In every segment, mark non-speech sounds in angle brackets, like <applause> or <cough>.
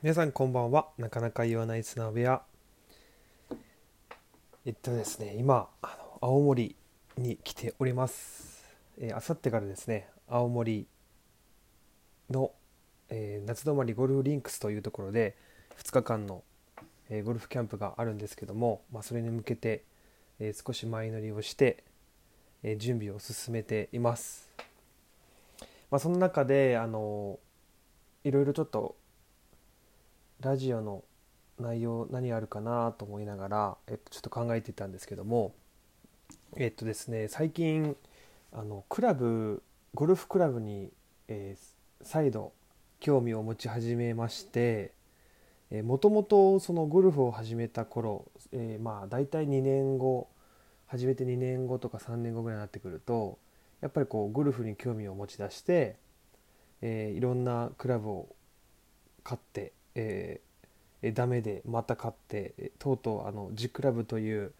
皆さんこんばんは。なかなか言わない砂部屋えっとですね今あの青森に来ております。あさってからですね青森の、えー、夏泊まりゴルフリンクスというところで2日間の、えー、ゴルフキャンプがあるんですけども、まあ、それに向けて、え、少し前乗りをして、え準備を進めています、まあ、その中であのいろいろちょっとラジオの内容何あるかなと思いながら、えっと、ちょっと考えてたんですけどもえっとですね最近あのクラブゴルフクラブに、えー、再度興味を持ち始めましてもともとそのゴルフを始めた頃、えー、まあ大体2年後始めて2年後とか3年後ぐらいになってくるとやっぱりこうゴルフに興味を持ち出して、えー、いろんなクラブを買ってえー、ダメでまた買ってとうとうあの G クラブという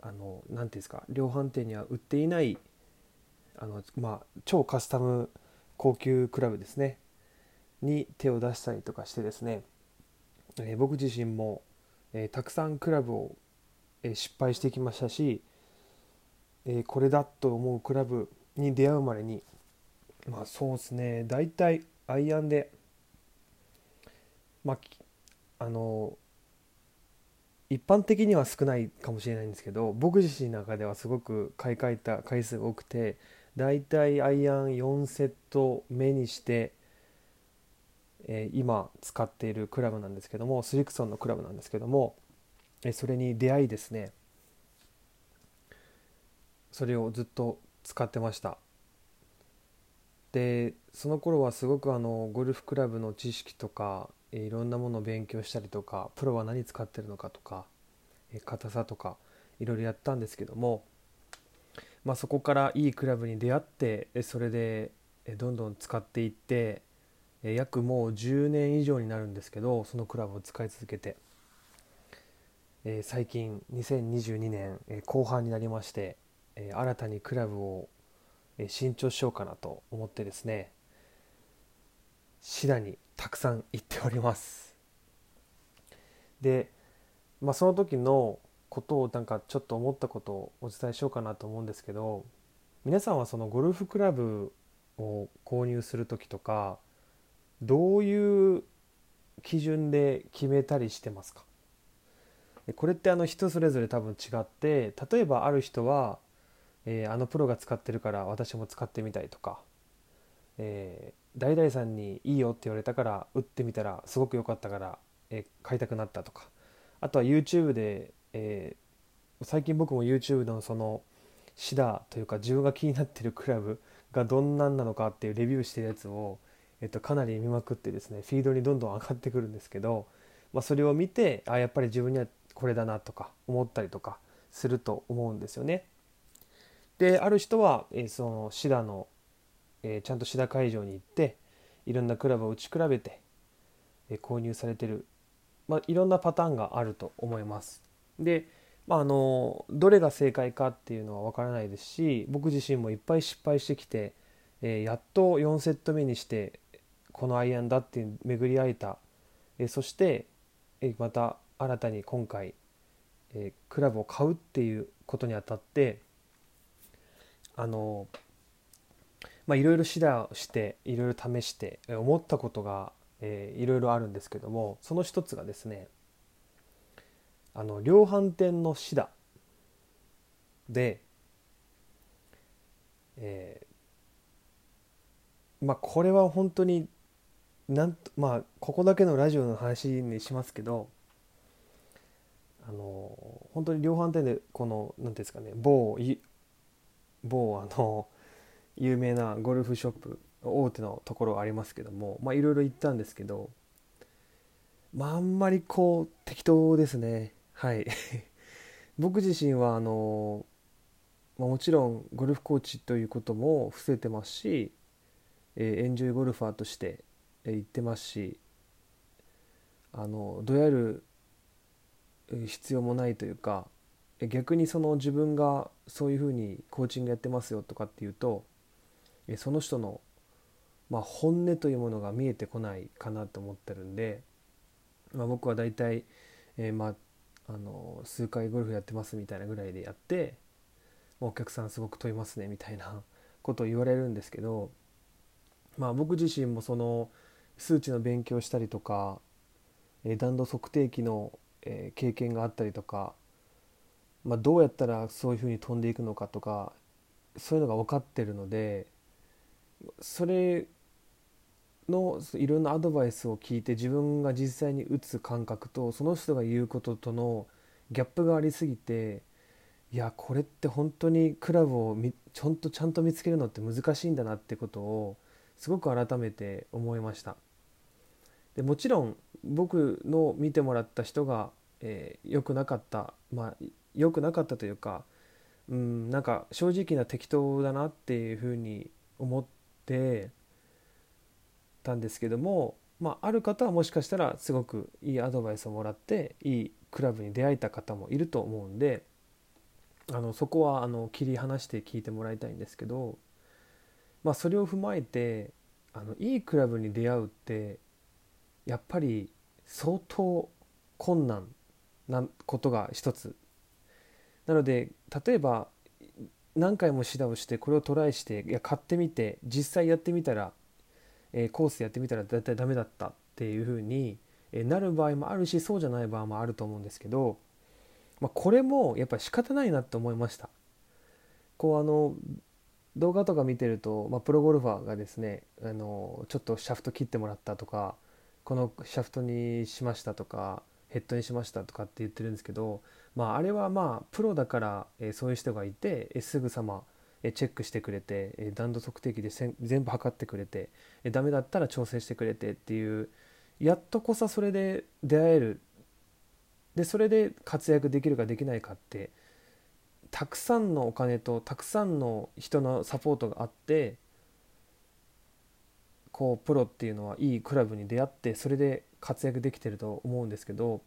あの何ていうんですか量販店には売っていないあの、まあ、超カスタム高級クラブですね。に手を出したりとかしてですね、えー、僕自身も、えー、たくさんクラブを、えー、失敗してきましたし、えこれだと思うクラブに出会うまでにまあそうですね。大体アイアンでまあ、あの一般的には少ないかもしれないんですけど僕自身の中ではすごく買い替えた回数が多くてだいたいアイアン4セット目にして、えー、今使っているクラブなんですけどもスリクソンのクラブなんですけども、えー、それに出会いですね。それをずっと使ってました。でその頃はすごくあのゴルフクラブの知識とかえいろんなものを勉強したりとかプロは何使ってるのかとかえ硬さとかいろいろやったんですけども、まあ、そこからいいクラブに出会ってそれでどんどん使っていって約もう10年以上になるんですけどそのクラブを使い続けてえ最近2022年え後半になりましてえ新たにクラブを新調しようかなと思ってですねシダにたくさん行っております。で、まあ、その時のことをなんかちょっと思ったことをお伝えしようかなと思うんですけど皆さんはそのゴルフクラブを購入する時とかどういう基準で決めたりしてますか？これってあの人それぞれ多分違って例えばある人は、えー、あのプロが使ってるから私も使ってみたいとか、え誰々さんにいいよって言われたから打ってみたらすごく良かったから、えー、買いたくなったとかあとは YouTube で、えー、最近僕も YouTube のそのシダというか自分が気になってるクラブがどんなんなのかっていうレビューしてるやつを、えっと、かなり見まくってですねフィードにどんどん上がってくるんですけど、まあ、それを見てあやっぱり自分にはこれだなとか思ったりとかすると思うんですよね。である人は、えー、そのシダのえー、ちゃんと志田会場に行っていろんなクラブを打ち比べて、えー、購入されてる、まあ、いろんなパターンがあると思います。で、まあ、あのどれが正解かっていうのは分からないですし僕自身もいっぱい失敗してきて、えー、やっと4セット目にしてこのアイアンだって巡り合えた、えそして、えまた新たに今回、えクラブを買うっていうことにあたってあのまあ、いろいろ指導していろいろ試して思ったことが、えー、いろいろあるんですけどもその一つがですねあの量販店のシダで、えー、まあこれは本当になんとまあここだけのラジオの話にしますけどあの本当に量販店でこの何ていうんですかね某某あの有名なゴルフショップ大手のところありますけどもいろいろ行ったんですけどまああんまりこう適当ですね。はい。<laughs> 僕自身はあの、まあ、もちろんゴルフコーチということも伏せてますし、えー、エンジョイゴルファーとして、えー、行ってますしあのどやる必要もないというか逆にその自分がそういうふうにコーチングやってますよとかっていうとその人の、まあ、本音というものが見えてこないかなと思ってるんでまあ、僕は大体、えー、まああの数回ゴルフやってますみたいなぐらいでやってお客さんすごく問いますねみたいな <laughs> ことを言われるんですけど、まあ、僕自身もその数値の勉強したりとか、え弾道測定器の、え経験があったりとか、まあ、どうやったらそういうふうに飛んでいくのかとかそういうのが分かってるのでそれのいろんなアドバイスを聞いて自分が実際に打つ感覚とその人が言うこととのギャップがありすぎていやこれって本当にクラブをちゃんとちゃんと見つけるのって難しいんだなってことをすごく改めて思いました。でもちろん僕の見てもらった人が良、えー、くなかったまあ良くなかったというかうんなんか正直な適当だなっていうふうに思ってたんですけども、まあ、ある方はもしかしたらすごくいいアドバイスをもらっていいクラブに出会えた方もいると思うんであのそこはあの切り離して聞いてもらいたいんですけど、まあ、それを踏まえてあのいいクラブに出会うってやっぱり相当困難なことが一つ。なので例えば何回も指導してこれをトライしていや買ってみて実際やってみたら、えー、コースやってみたら大体ダメだったっていうふうになる場合もあるしそうじゃない場合もあると思うんですけど、まあ、これもやっぱり仕方ないなって思いました。こうあの動画とか見てると、まあ、プロゴルファーがですねあのちょっとシャフト切ってもらったとかこのシャフトにしましたとかヘッドにしましたとかって言ってるんですけどまあ、あれはまあプロだから、えそういう人がいて、えすぐさま、えチェックしてくれて、え弾道測定器で全部測ってくれて、えダメだったら調整してくれてっていうやっとこそそれで出会える。でそれで活躍できるかできないかってたくさんのお金とたくさんの人のサポートがあってこうプロっていうのはいいクラブに出会ってそれで活躍できてると思うんですけど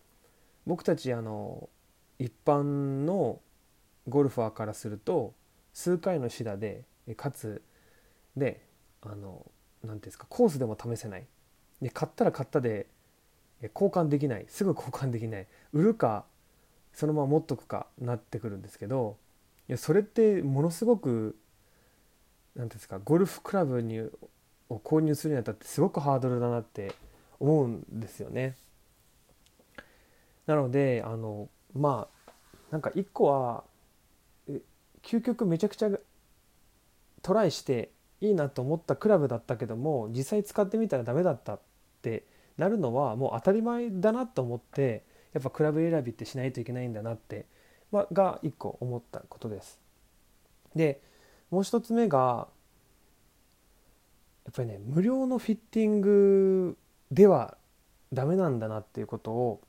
僕たちあの一般のゴルファーからすると数回のシダでかつ。であの何ていうんですかコースでも試せない。で買ったら買ったで交換できない。すぐ交換できない。売るかそのまま持っとくかなってくるんですけどいやそれってものすごく何ていうんですかゴルフクラブにを購入するにあたってすごくハードルだなって思うんですよね。なのであのまあなんか一個は究極めちゃくちゃトライしていいなと思ったクラブだったけども実際使ってみたらダメだったってなるのはもう当たり前だなと思ってやっぱクラブ選びってしないといけないんだなって、まが一個思ったことです。でもう一つ目がやっぱりね無料のフィッティングではダメなんだなっていうことを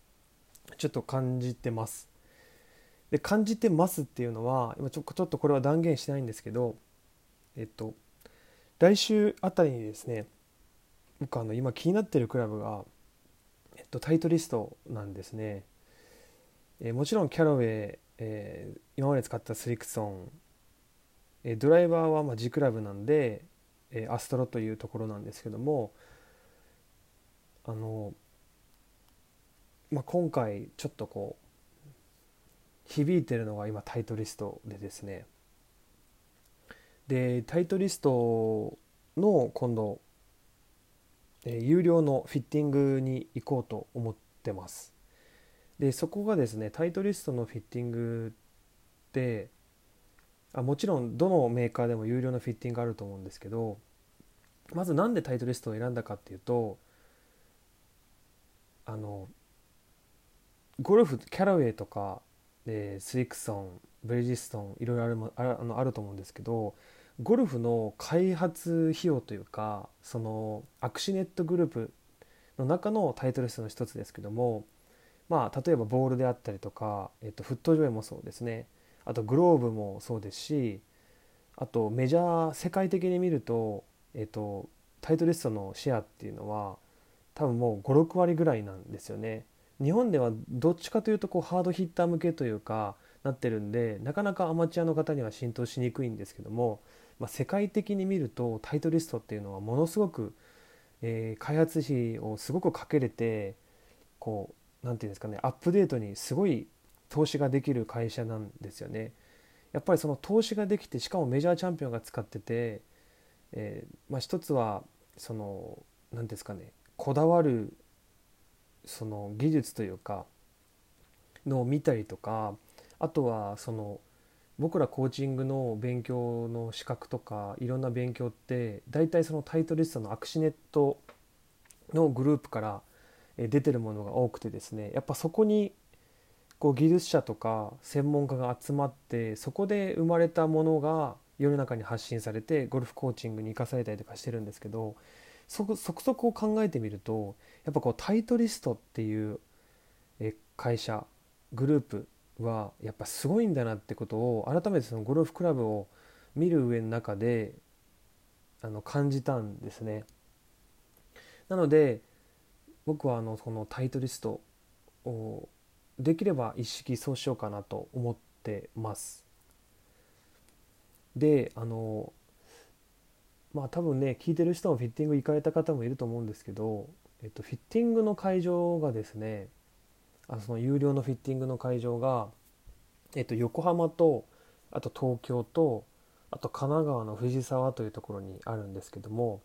ちょっと感じてます。で感じてますっていうのは今ちょちょっとこれは断言してないんですけどえっと来週あたりにですね僕あの今気になってるクラブが、えっと、タイトリストなんですね。えー、もちろんキャロウェイ、えー、今まで使ったスリクソン、えー、ドライバーはまあ G クラブなんで、えー、アストロというところなんですけどもあのまあ、今回ちょっとこう響いてるのが今タイトリストでですね。でタイトリストの今度、えー、有料のフィッティングに行こうと思ってます。でそこがですねタイトリストのフィッティングってあもちろんどのメーカーでも有料のフィッティングあると思うんですけどまず何でタイトリストを選んだかっていうとあのゴルフキャラウェイとか、え、スリクソンブレジストンいろいろあるあのあると思うんですけどゴルフの開発費用というかそのアクシネットグループの中のタイトル数の一つですけどもまあ例えばボールであったりとか、えっと、フットジョイもそうですね。あとグローブもそうですしあとメジャー世界的に見ると、えっと、タイトリストのシェアっていうのは多分もう56割ぐらいなんですよね。日本ではどっちかというとこうハードヒッター向けというかなってるんでなかなかアマチュアの方には浸透しにくいんですけども、まあ、世界的に見るとタイトリストっていうのはものすごく、えー、開発費をすごくかけれてこう何て言うんですかねアップデートにすごい投資ができる会社なんですよね。やっぱりその投資ができてしかもメジャーチャンピオンが使ってて、えー、まあ、一つはその何ですかねこだわるその技術というかのを見たりとかあとはその僕らコーチングの勉強の資格とかいろんな勉強って大体そのタイトリストのアクシネットのグループから出てるものが多くてですねやっぱそこにこう技術者とか専門家が集まってそこで生まれたものが世の中に発信されてゴルフコーチングに生かされたりとかしてるんですけどそこそこそこを考えてみるとやっぱこうタイトリストっていう会社グループはやっぱすごいんだなってことを改めてそのゴルフクラブを見る上の中であの感じたんですね。なので僕はあのこのタイトリストをできれば一式そうしようかなと思ってます。であのまあ多分ね聞いてる人もフィッティング行かれた方もいると思うんですけど、えっと、フィッティングの会場がですねあその有料のフィッティングの会場が、えっと、横浜とあと東京とあと神奈川の藤沢というところにあるんですけども、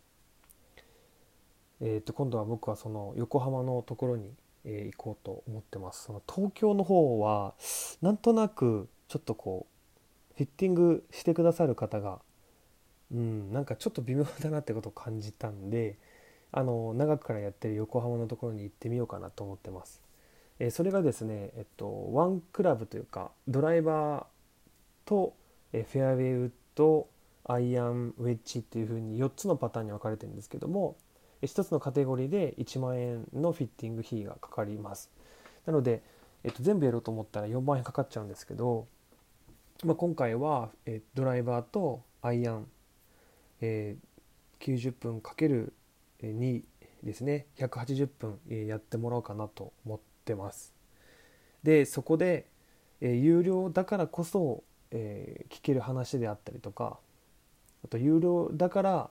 えっと、今度は僕はその横浜のところに、えー、行こうと思ってます。その東京の方はなんとなくちょっとこうフィッティングしてくださる方がうんなんかちょっと微妙だなってことを感じたんであの長くからやってる横浜のところに行ってみようかなと思ってます。えそれがですね、えっと、ワンクラブというかドライバーと、えフェアウェイウッドアイアンウェッジっていう風に4つのパターンに分かれてるんですけども1つのカテゴリーで1万円のフィッティング費がかかりますなので、えっと、全部やろうと思ったら4万円かかっちゃうんですけど、まあ、今回は、えドライバーとアイアン、えー、90分かける2ですね180分やってもらおうかなと思ってます。でそこで、えー、有料だからこそ、えー、聞ける話であったりとかあと有料だから、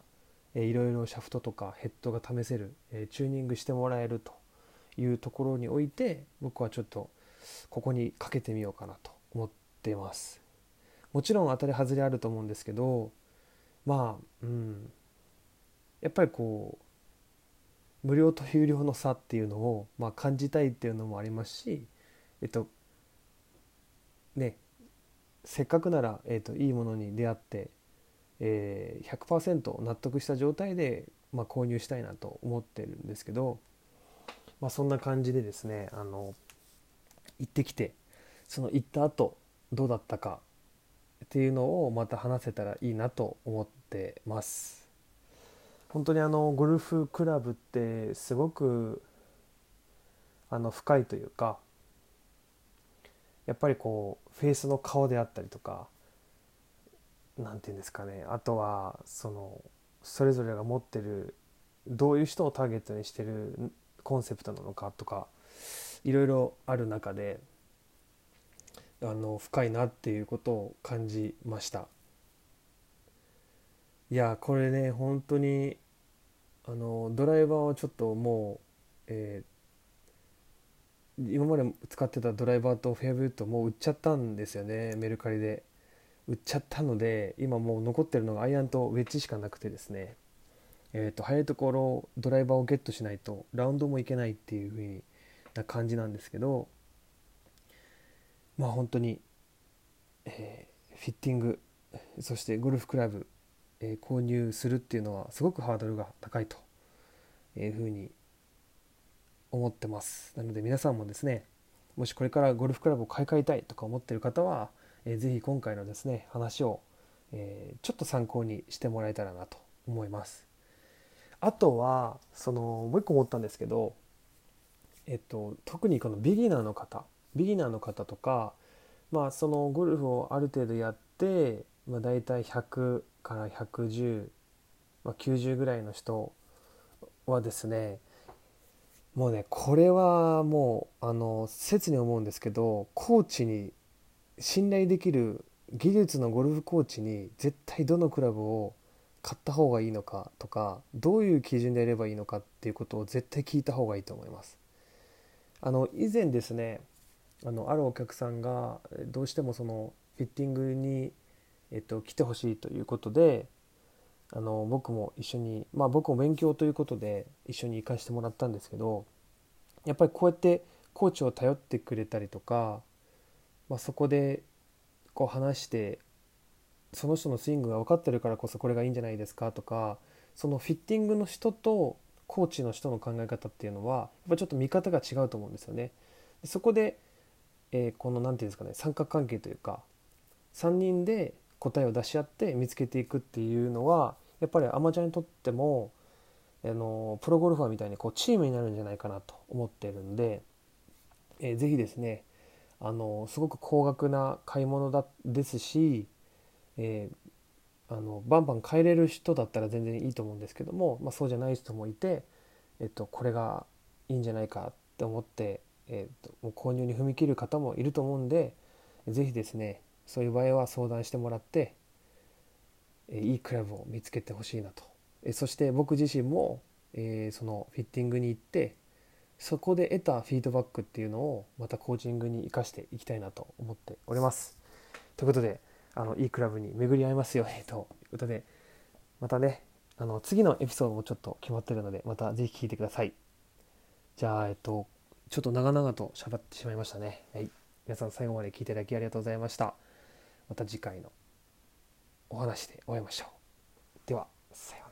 えー、いろいろシャフトとかヘッドが試せる、えー、チューニングしてもらえるというところにおいて僕はちょっとここにかけてみようかなと思ってます。もちろん当たり外れあると思うんですけどまあうん。やっぱりこう無料と有料の差っていうのを、まあ、感じたいっていうのもありますしえっとねせっかくなら、えっと、いいものに出会って、えー、100%納得した状態で、まあ、購入したいなと思ってるんですけど、まあ、そんな感じでですねあの行ってきてその行った後どうだったかっていうのをまた話せたらいいなと思ってます。本当にあのゴルフクラブってすごくあの深いというかやっぱりこうフェイスの顔であったりとか何て言うんですかねあとはそのそれぞれが持ってるどういう人をターゲットにしてるコンセプトなのかとかいろいろある中であの深いなっていうことを感じました。いやこれね本当にあのドライバーはちょっともう、えー、今まで使ってたドライバーとフェアブートもう売っちゃったんですよねメルカリで売っちゃったので今もう残ってるのがアイアンとウェッジしかなくてですねえっ、ー、と早いところドライバーをゲットしないとラウンドもいけないっていう風な感じなんですけどまあ本当に、えー、フィッティングそしてゴルフクラブえ購入するっていうのはすごくハードルが高いというふうに思ってます。なので皆さんもですねもしこれからゴルフクラブを買い替えたいとか思ってる方は、えー、ぜひ今回のですね話を、えー、ちょっと参考にしてもらえたらなと思います。あとはそのもう一個思ったんですけどえっと特にこのビギナーの方ビギナーの方とかまあそのゴルフをある程度やって、まあ、大体100から110、まあ、90ぐらいの人はですねもうねこれはもうあの切に思うんですけどコーチに信頼できる技術のゴルフコーチに絶対どのクラブを買った方がいいのかとかどういう基準でやればいいのかっていうことを絶対聞いた方がいいと思います。あの以前ですねあのあるお客さんがどうしてもそのフィッティングに、えっと、来てほしいということであの僕も一緒にまあ僕も勉強ということで一緒に行かせてもらったんですけどやっぱりこうやってコーチを頼ってくれたりとか、まあ、そこでこう話してその人のスイングが分かってるからこそこれがいいんじゃないですかとかそのフィッティングの人とコーチの人の考え方っていうのはやっぱちょっと見方が違うと思うんですよね。そこでえー、この何て言うんですかね三角関係というか3人で答えを出し合って見つけていくっていうのはやっぱりアマチュアにとってもあのプロゴルファーみたいにこうチームになるんじゃないかなと思ってるんで、えー、ぜひですねあのすごく高額な買い物だですし、えー、あのバンバン買えれる人だったら全然いいと思うんですけども、まあ、そうじゃない人もいて、えっと、これがいいんじゃないかって思ってえーと、もう購入に踏み切る方もいると思うんで是非ですねそういう場合は相談してもらって、えいいクラブを見つけてほしいなと、えそして僕自身も、えー、そのフィッティングに行ってそこで得たフィードバックっていうのをまたコーチングに生かしていきたいなと思っております。ということであのいいクラブに巡り合いますよねということでまたねあの次のエピソードもちょっと決まってるのでまた是非聴いてください。じゃあえっとちょっと長々と喋ってしまいましたね。はい。皆さん最後まで聞いていただきありがとうございました。また次回のお話でお会いましょう。では、さようなら。